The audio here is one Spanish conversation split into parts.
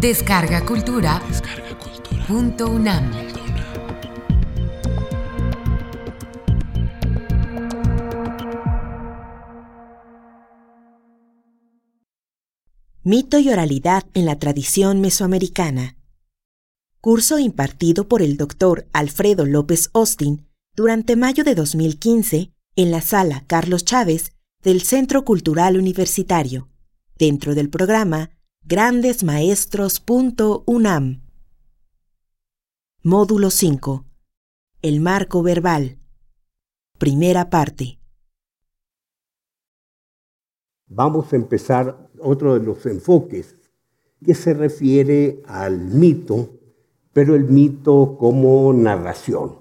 Descarga Cultura. Punto UNAM. Mito y oralidad en la tradición mesoamericana. Curso impartido por el doctor Alfredo López Austin durante mayo de 2015 en la sala Carlos Chávez del Centro Cultural Universitario, dentro del programa grandesmaestros.unam. Módulo 5. El marco verbal. Primera parte. Vamos a empezar otro de los enfoques que se refiere al mito, pero el mito como narración.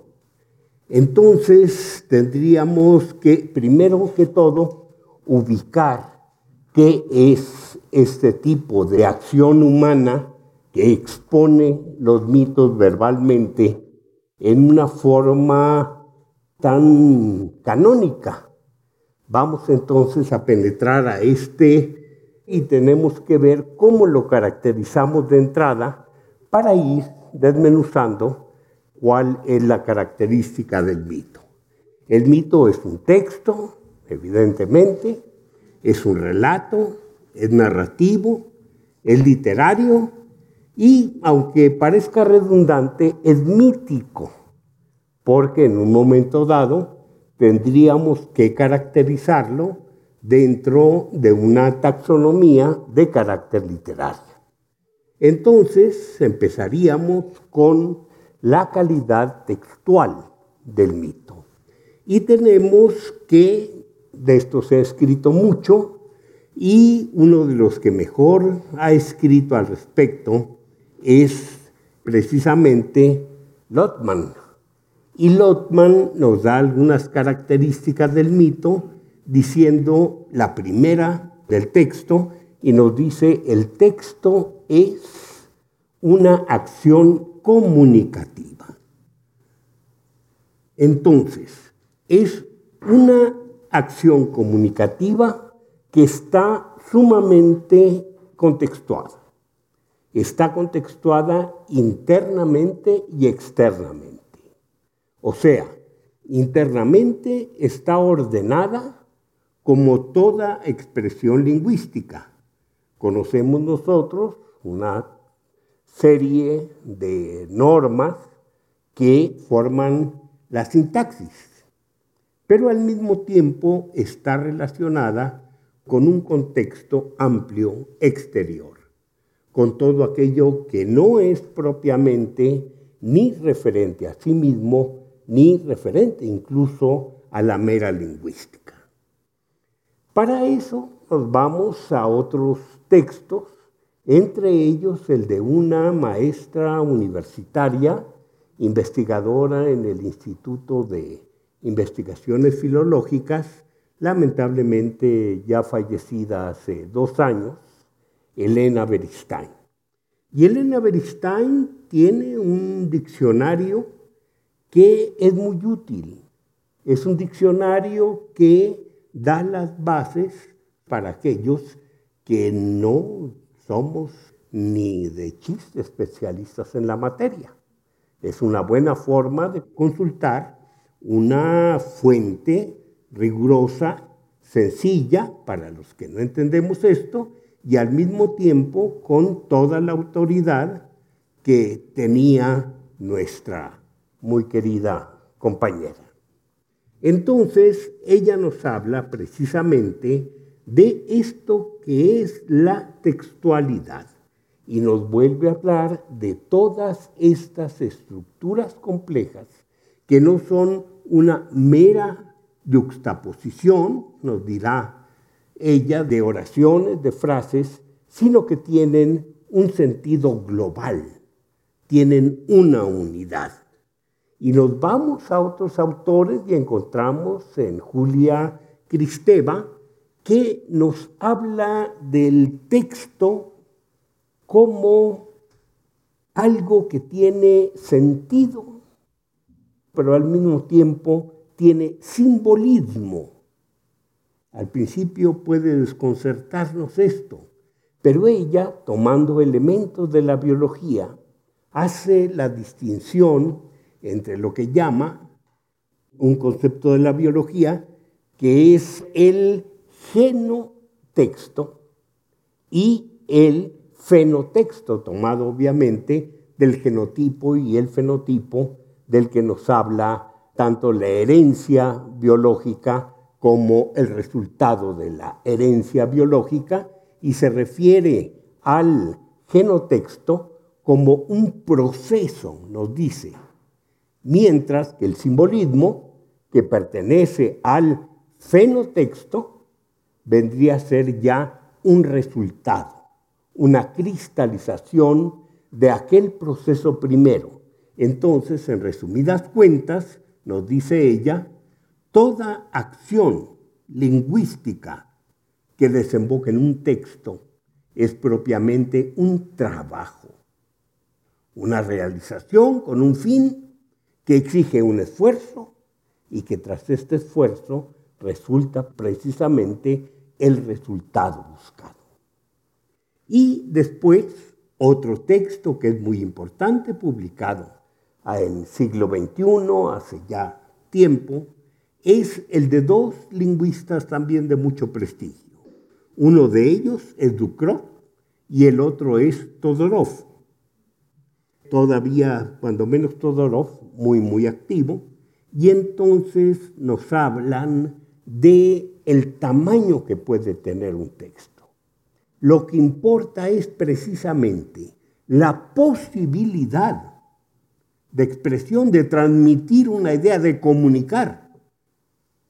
Entonces tendríamos que, primero que todo, ubicar qué es este tipo de acción humana que expone los mitos verbalmente en una forma tan canónica. Vamos entonces a penetrar a este y tenemos que ver cómo lo caracterizamos de entrada para ir desmenuzando cuál es la característica del mito. El mito es un texto, evidentemente, es un relato, es narrativo, es literario y, aunque parezca redundante, es mítico, porque en un momento dado tendríamos que caracterizarlo dentro de una taxonomía de carácter literario. Entonces empezaríamos con la calidad textual del mito. Y tenemos que, de esto se ha escrito mucho, y uno de los que mejor ha escrito al respecto es precisamente Lotman. Y Lotman nos da algunas características del mito, diciendo la primera del texto, y nos dice, el texto es una acción comunicativa. Entonces, es una acción comunicativa que está sumamente contextuada. Está contextuada internamente y externamente. O sea, internamente está ordenada como toda expresión lingüística. Conocemos nosotros una serie de normas que forman la sintaxis, pero al mismo tiempo está relacionada con un contexto amplio exterior, con todo aquello que no es propiamente ni referente a sí mismo, ni referente incluso a la mera lingüística. Para eso nos vamos a otros textos entre ellos el de una maestra universitaria, investigadora en el Instituto de Investigaciones Filológicas, lamentablemente ya fallecida hace dos años, Elena Beristain. Y Elena Beristain tiene un diccionario que es muy útil. Es un diccionario que da las bases para aquellos que no somos ni de chiste especialistas en la materia. Es una buena forma de consultar una fuente rigurosa, sencilla para los que no entendemos esto y al mismo tiempo con toda la autoridad que tenía nuestra muy querida compañera. Entonces, ella nos habla precisamente de esto que es la textualidad y nos vuelve a hablar de todas estas estructuras complejas que no son una mera yuxtaposición, nos dirá ella, de oraciones, de frases, sino que tienen un sentido global, tienen una unidad. Y nos vamos a otros autores y encontramos en Julia Cristeva que nos habla del texto como algo que tiene sentido, pero al mismo tiempo tiene simbolismo. Al principio puede desconcertarnos esto, Pero ella, tomando elementos de la biología, hace la distinción entre lo que llama un concepto de la biología, que es el genotexto y el fenotexto, tomado obviamente del genotipo y el fenotipo del que nos habla tanto la herencia biológica como el resultado de la herencia biológica y se refiere al genotexto como un proceso, nos dice, mientras que el simbolismo, que pertenece al fenotexto, vendría a ser ya un resultado, una cristalización de aquel proceso primero. Entonces, en resumidas cuentas, nos dice ella, toda acción lingüística que desemboca en un texto es propiamente un trabajo, una realización con un fin que exige un esfuerzo y que tras este esfuerzo resulta precisamente el resultado buscado. Y después, otro texto que es muy importante, publicado en siglo XXI, hace ya tiempo, es el de dos lingüistas también de mucho prestigio. Uno de ellos es Ducrot y el otro es Todorov. Todavía, cuando menos Todorov, muy, muy activo, y entonces nos hablan de el tamaño que puede tener un texto. Lo que importa es precisamente la posibilidad de expresión, de transmitir una idea, de comunicar,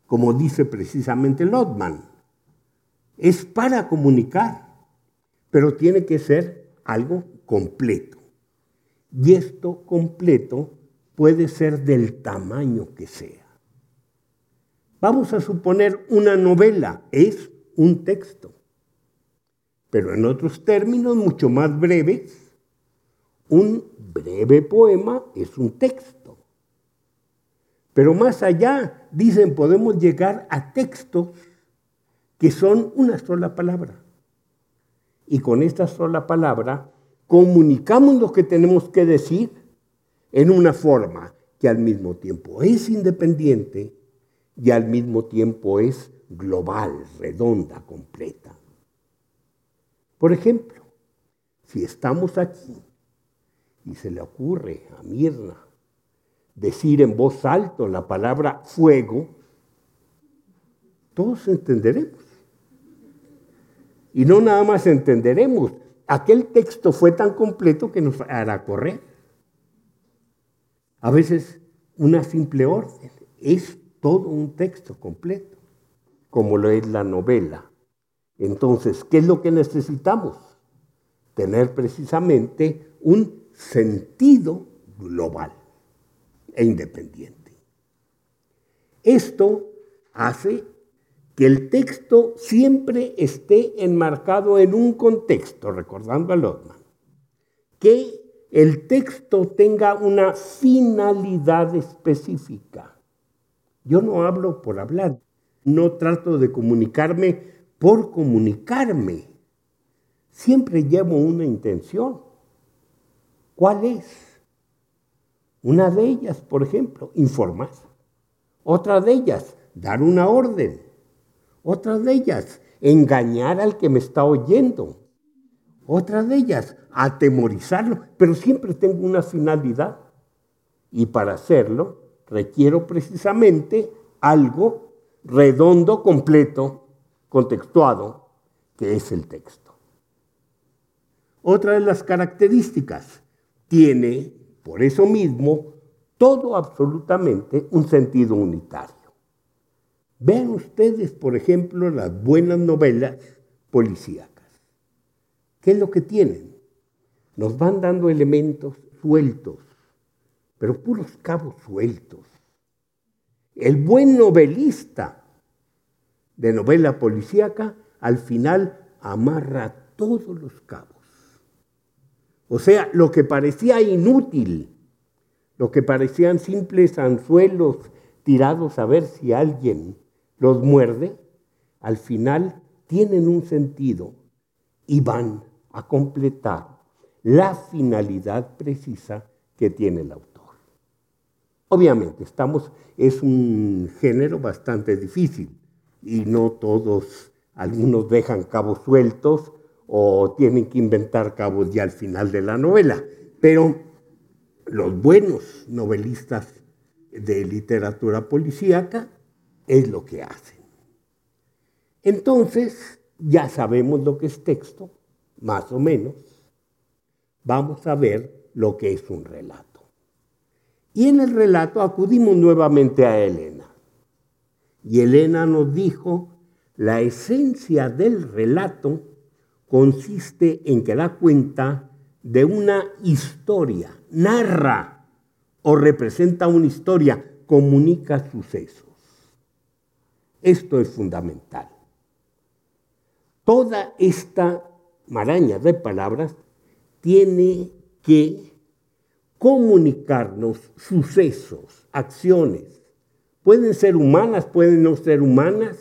como dice precisamente Lotman. Es para comunicar, pero tiene que ser algo completo. Y esto completo puede ser del tamaño que sea. Vamos a suponer una novela, es un texto, pero en otros términos mucho más breves, un breve poema es un texto. Pero más allá, dicen, podemos llegar a textos que son una sola palabra. Y con esta sola palabra comunicamos lo que tenemos que decir en una forma que al mismo tiempo es independiente y al mismo tiempo es global, redonda, completa. Por ejemplo, si estamos aquí y se le ocurre a Mirna decir en voz alta la palabra fuego, todos entenderemos. Y no nada más entenderemos, aquel texto fue tan completo que nos hará correr. A veces una simple orden es todo un texto completo, como lo es la novela. Entonces, ¿qué es lo que necesitamos? Tener precisamente un sentido global e independiente. Esto hace que el texto siempre esté enmarcado en un contexto, recordando a Lotman, que el texto tenga una finalidad específica. Yo no hablo por hablar, no trato de comunicarme por comunicarme. Siempre llevo una intención. ¿Cuál es? Una de ellas, por ejemplo, informar. Otra de ellas, dar una orden. Otra de ellas, engañar al que me está oyendo. Otra de ellas, atemorizarlo, pero siempre tengo una finalidad. Y para hacerlo requiero precisamente algo redondo, completo, contextuado, que es el texto. Otra de las características tiene, por eso mismo, todo absolutamente un sentido unitario. Vean ustedes, por ejemplo, las buenas novelas policíacas. ¿Qué es lo que tienen? Nos van dando elementos sueltos, pero puros cabos sueltos. El buen novelista de novela policíaca al final amarra todos los cabos. O sea, lo que parecía inútil, lo que parecían simples anzuelos tirados a ver si alguien los muerde, al final tienen un sentido y van a completar la finalidad precisa que tiene el autor. Obviamente, estamos, es un género bastante difícil y no todos, algunos dejan cabos sueltos o tienen que inventar cabos ya al final de la novela, pero los buenos novelistas de literatura policíaca es lo que hacen. Entonces, ya sabemos lo que es texto, más o menos. Vamos a ver lo que es un relato. Y en el relato acudimos nuevamente a Elena. Y Elena nos dijo, la esencia del relato consiste en que da cuenta de una historia, narra o representa una historia, comunica sucesos. Esto es fundamental. Toda esta maraña de palabras tiene que comunicarnos sucesos, acciones. Pueden ser humanas, pueden no ser humanas,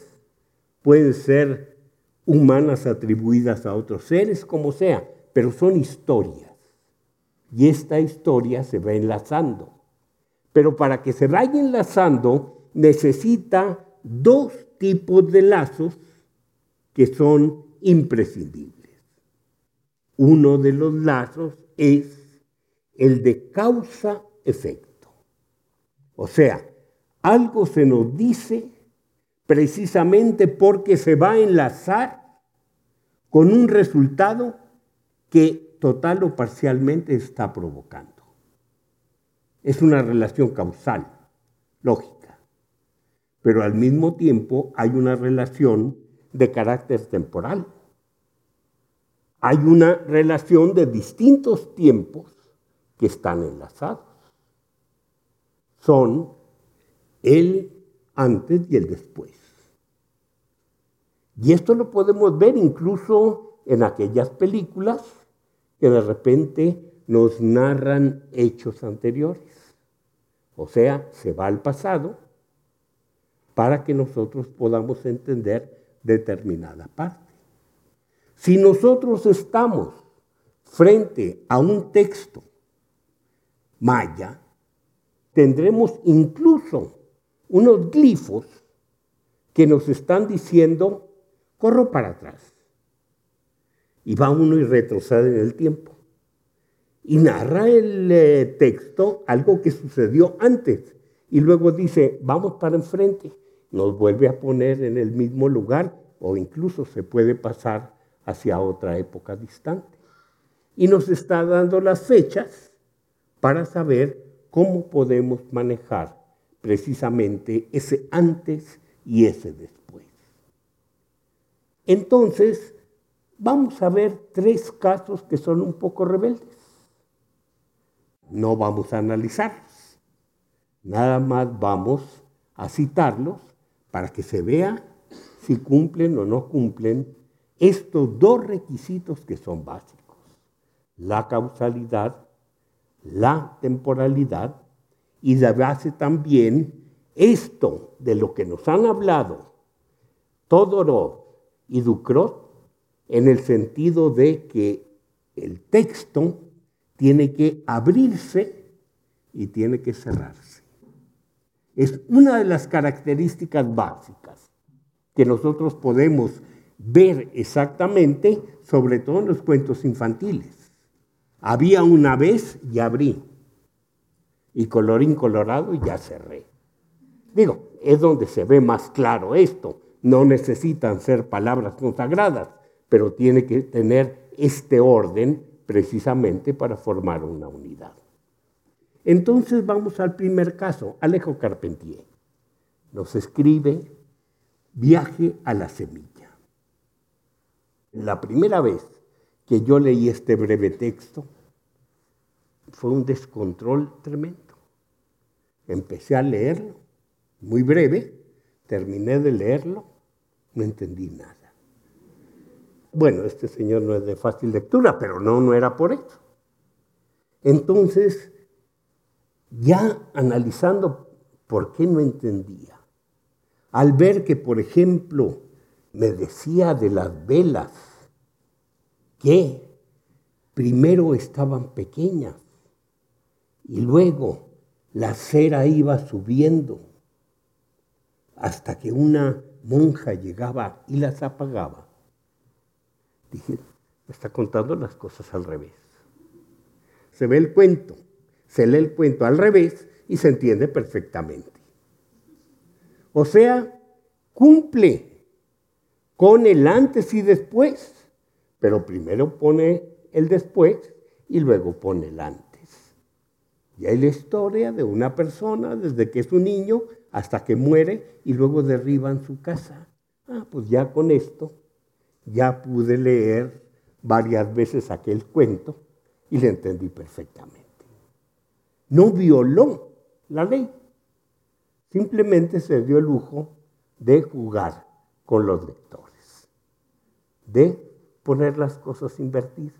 pueden ser humanas atribuidas a otros seres, como sea, pero son historias. Y esta historia se va enlazando. Pero para que se vaya enlazando, necesita dos tipos de lazos que son imprescindibles. Uno de los lazos es el de causa-efecto. O sea, algo se nos dice precisamente porque se va a enlazar con un resultado que total o parcialmente está provocando. Es una relación causal, lógica, pero al mismo tiempo hay una relación de carácter temporal. Hay una relación de distintos tiempos que están enlazados. Son el antes y el después. Y esto lo podemos ver incluso en aquellas películas que de repente nos narran hechos anteriores. O sea, se va al pasado para que nosotros podamos entender determinada parte. Si nosotros estamos frente a un texto maya, tendremos incluso unos glifos que nos están diciendo, corro para atrás. Y va uno y retrocede en el tiempo. Y narra el eh, texto algo que sucedió antes. Y luego dice, vamos para enfrente. Nos vuelve a poner en el mismo lugar o incluso se puede pasar hacia otra época distante. Y nos está dando las fechas para saber cómo podemos manejar precisamente ese antes y ese después. Entonces, vamos a ver tres casos que son un poco rebeldes. No vamos a analizarlos, nada más vamos a citarlos para que se vea si cumplen o no cumplen estos dos requisitos que son básicos, la causalidad la temporalidad y de base también esto de lo que nos han hablado Todorov y Ducrot en el sentido de que el texto tiene que abrirse y tiene que cerrarse. Es una de las características básicas que nosotros podemos ver exactamente, sobre todo en los cuentos infantiles. Había una vez y abrí. Y colorín colorado y ya cerré. Digo, es donde se ve más claro esto. No necesitan ser palabras consagradas, pero tiene que tener este orden precisamente para formar una unidad. Entonces vamos al primer caso. Alejo Carpentier nos escribe Viaje a la semilla. La primera vez que yo leí este breve texto, fue un descontrol tremendo. Empecé a leerlo, muy breve, terminé de leerlo, no entendí nada. Bueno, este señor no es de fácil lectura, pero no, no era por eso. Entonces, ya analizando por qué no entendía, al ver que, por ejemplo, me decía de las velas que primero estaban pequeñas y luego la cera iba subiendo hasta que una monja llegaba y las apagaba. Dije, me está contando las cosas al revés. Se ve el cuento, se lee el cuento al revés y se entiende perfectamente. O sea, cumple con el antes y después, pero primero pone el después y luego pone el antes. Y hay la historia de una persona desde que es un niño hasta que muere y luego derriban su casa. Ah, pues ya con esto ya pude leer varias veces aquel cuento y le entendí perfectamente. No violó la ley, simplemente se dio el lujo de jugar con los lectores, de poner las cosas invertidas.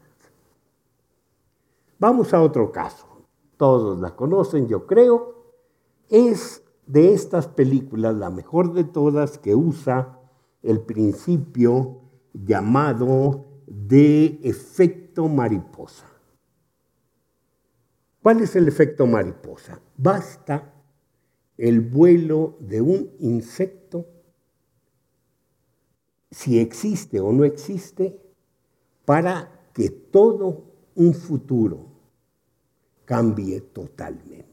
Vamos a otro caso, todos la conocen yo creo, es de estas películas la mejor de todas que usa el principio llamado de efecto mariposa. ¿Cuál es el efecto mariposa? Basta el vuelo de un insecto, si existe o no existe, para que todo un futuro cambie totalmente.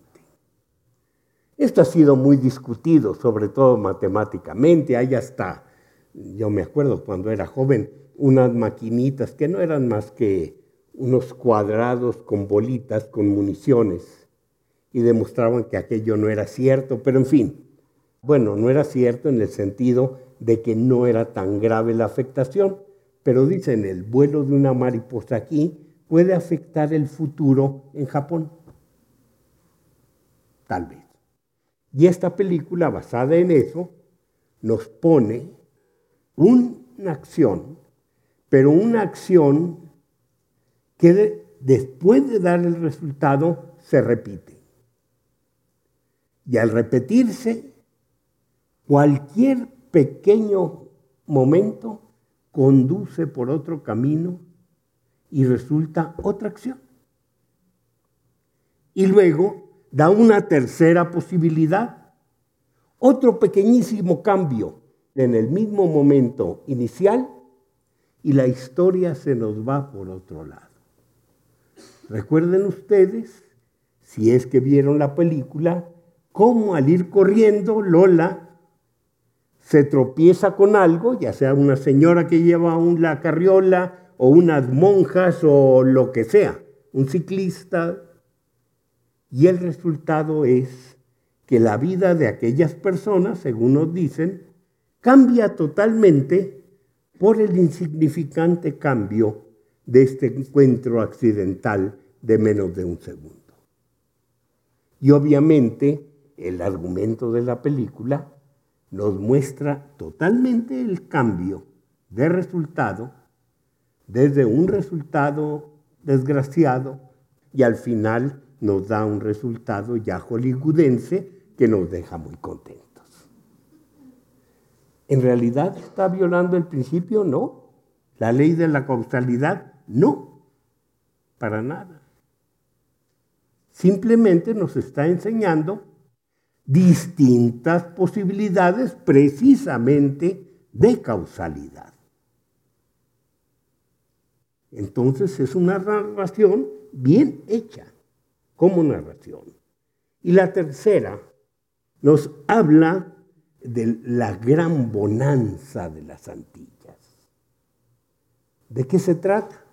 Esto ha sido muy discutido, sobre todo matemáticamente. Hay hasta, yo me acuerdo cuando era joven, unas maquinitas que no eran más que unos cuadrados con bolitas, con municiones, y demostraban que aquello no era cierto, pero en fin, bueno, no era cierto en el sentido de que no era tan grave la afectación, pero dicen, el vuelo de una mariposa aquí puede afectar el futuro en Japón. Tal vez. Y esta película, basada en eso, nos pone una acción, pero una acción que después de dar el resultado se repite. Y al repetirse, cualquier pequeño momento conduce por otro camino y resulta otra acción. Y luego da una tercera posibilidad, otro pequeñísimo cambio en el mismo momento inicial y la historia se nos va por otro lado. Recuerden ustedes, si es que vieron la película, cómo al ir corriendo Lola se tropieza con algo, ya sea una señora que lleva una carriola o unas monjas o lo que sea, un ciclista, y el resultado es que la vida de aquellas personas, según nos dicen, cambia totalmente por el insignificante cambio de este encuentro accidental de menos de un segundo. Y obviamente el argumento de la película nos muestra totalmente el cambio de resultado desde un resultado desgraciado y al final nos da un resultado ya hollywoodense que nos deja muy contentos. ¿En realidad está violando el principio? No. ¿La ley de la causalidad? No. Para nada. Simplemente nos está enseñando distintas posibilidades precisamente de causalidad. Entonces es una narración bien hecha como narración. Y la tercera nos habla de la gran bonanza de las Antillas. ¿De qué se trata?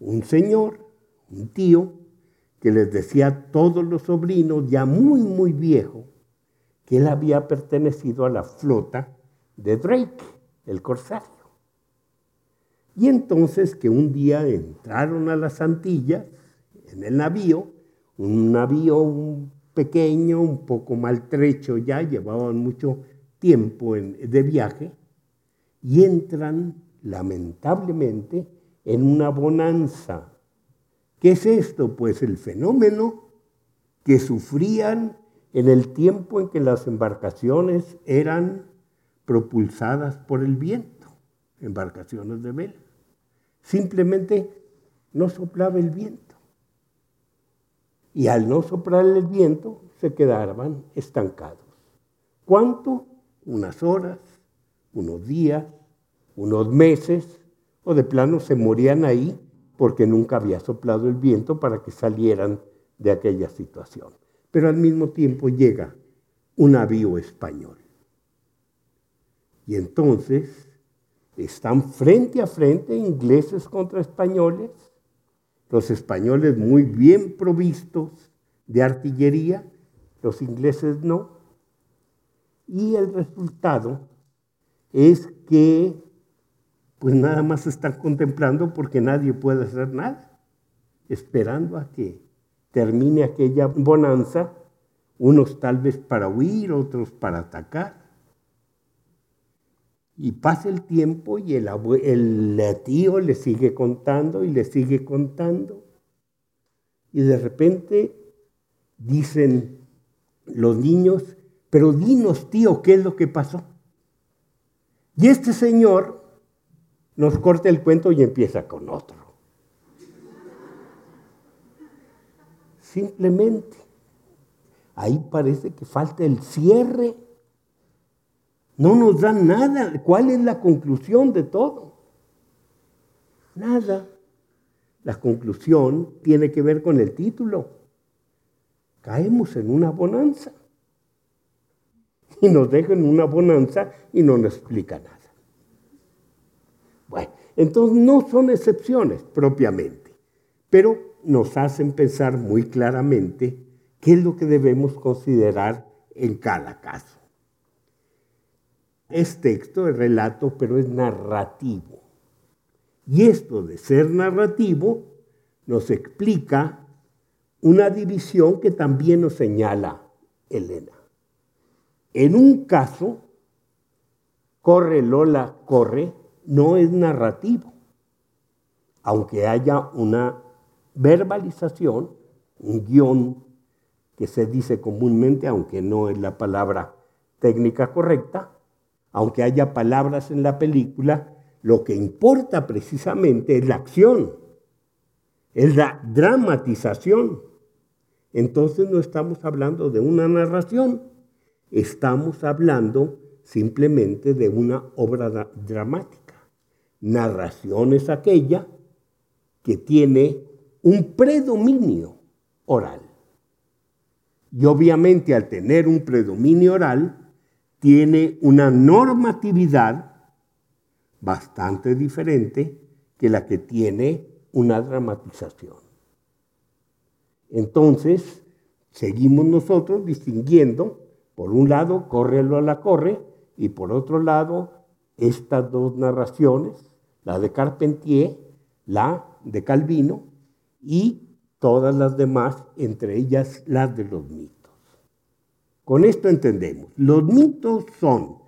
Un señor, un tío, que les decía a todos los sobrinos, ya muy, muy viejo, que él había pertenecido a la flota de Drake, el corsario. Y entonces que un día entraron a las Antillas en el navío, un navío pequeño, un poco maltrecho ya, llevaban mucho tiempo de viaje, y entran lamentablemente en una bonanza. ¿Qué es esto? Pues el fenómeno que sufrían en el tiempo en que las embarcaciones eran propulsadas por el viento, embarcaciones de vela. Simplemente no soplaba el viento. Y al no soplar el viento, se quedaban estancados. ¿Cuánto? Unas horas, unos días, unos meses, o de plano se morían ahí porque nunca había soplado el viento para que salieran de aquella situación. Pero al mismo tiempo llega un navío español. Y entonces están frente a frente ingleses contra españoles, los españoles muy bien provistos de artillería, los ingleses no. Y el resultado es que pues nada más están contemplando porque nadie puede hacer nada, esperando a que termine aquella bonanza, unos tal vez para huir, otros para atacar. Y pasa el tiempo y el, el tío le sigue contando y le sigue contando. Y de repente dicen los niños, pero dinos tío, ¿qué es lo que pasó? Y este señor nos corta el cuento y empieza con otro. Simplemente, ahí parece que falta el cierre no nos dan nada. ¿Cuál es la conclusión de todo? Nada. La conclusión tiene que ver con el título. Caemos en una bonanza. Y nos dejan una bonanza y no nos explica nada. Bueno, entonces no son excepciones propiamente, pero nos hacen pensar muy claramente qué es lo que debemos considerar en cada caso. Es texto, es relato, pero es narrativo. Y esto de ser narrativo nos explica una división que también nos señala Elena. En un caso, corre Lola, corre, no es narrativo, aunque haya una verbalización, un guion que se dice comúnmente, aunque no es la palabra técnica correcta, aunque haya palabras en la película, lo que importa precisamente es la acción, es la dramatización. Entonces no estamos hablando de una narración, estamos hablando simplemente de una obra dramática. Narración es aquella que tiene un predominio oral. Y obviamente al tener un predominio oral, tiene una normatividad bastante diferente que la que tiene una dramatización. Entonces, seguimos nosotros distinguiendo, por un lado, córrelo a la corre, y por otro lado, estas dos narraciones, la de Carpentier, la de Calvino, y todas las demás, entre ellas las de los mitos. Con esto entendemos, los mitos son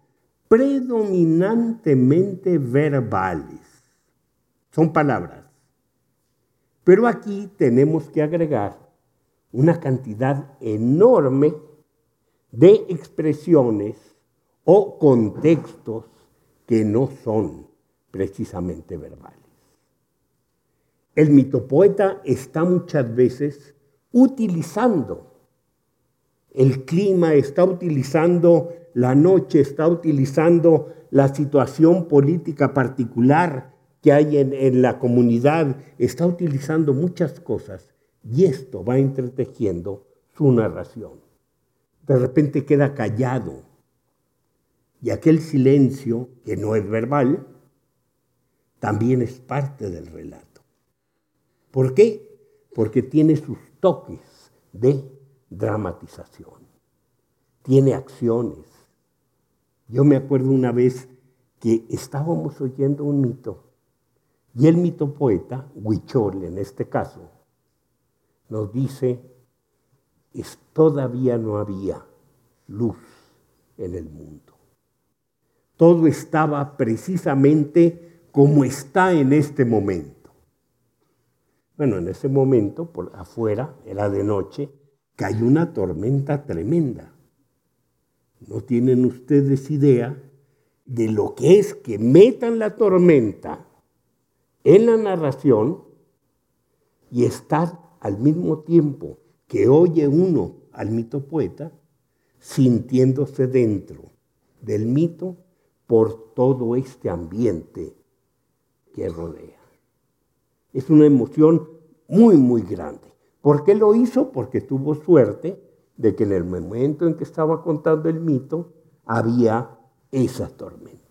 predominantemente verbales, son palabras. Pero aquí tenemos que agregar una cantidad enorme de expresiones o contextos que no son precisamente verbales. El mitopoeta está muchas veces utilizando el clima, está utilizando la noche, está utilizando la situación política particular que hay en, la comunidad, está utilizando muchas cosas y esto va entretejiendo su narración. De repente queda callado y aquel silencio, que no es verbal, también es parte del relato. ¿Por qué? Porque tiene sus toques de dramatización, tiene acciones. Yo me acuerdo una vez que estábamos oyendo un mito y el mito poeta, Huichol en este caso, nos dice, es, todavía no había luz en el mundo. Todo estaba precisamente como está en este momento. Bueno, en ese momento, por afuera, era de noche, que hay una tormenta tremenda. No tienen ustedes idea de lo que es que metan la tormenta en la narración y estar al mismo tiempo que oye uno al mito poeta, sintiéndose dentro del mito por todo este ambiente que rodea. Es una emoción muy, muy grande. ¿Por qué lo hizo? Porque tuvo suerte de que en el momento en que estaba contando el mito había esa tormenta.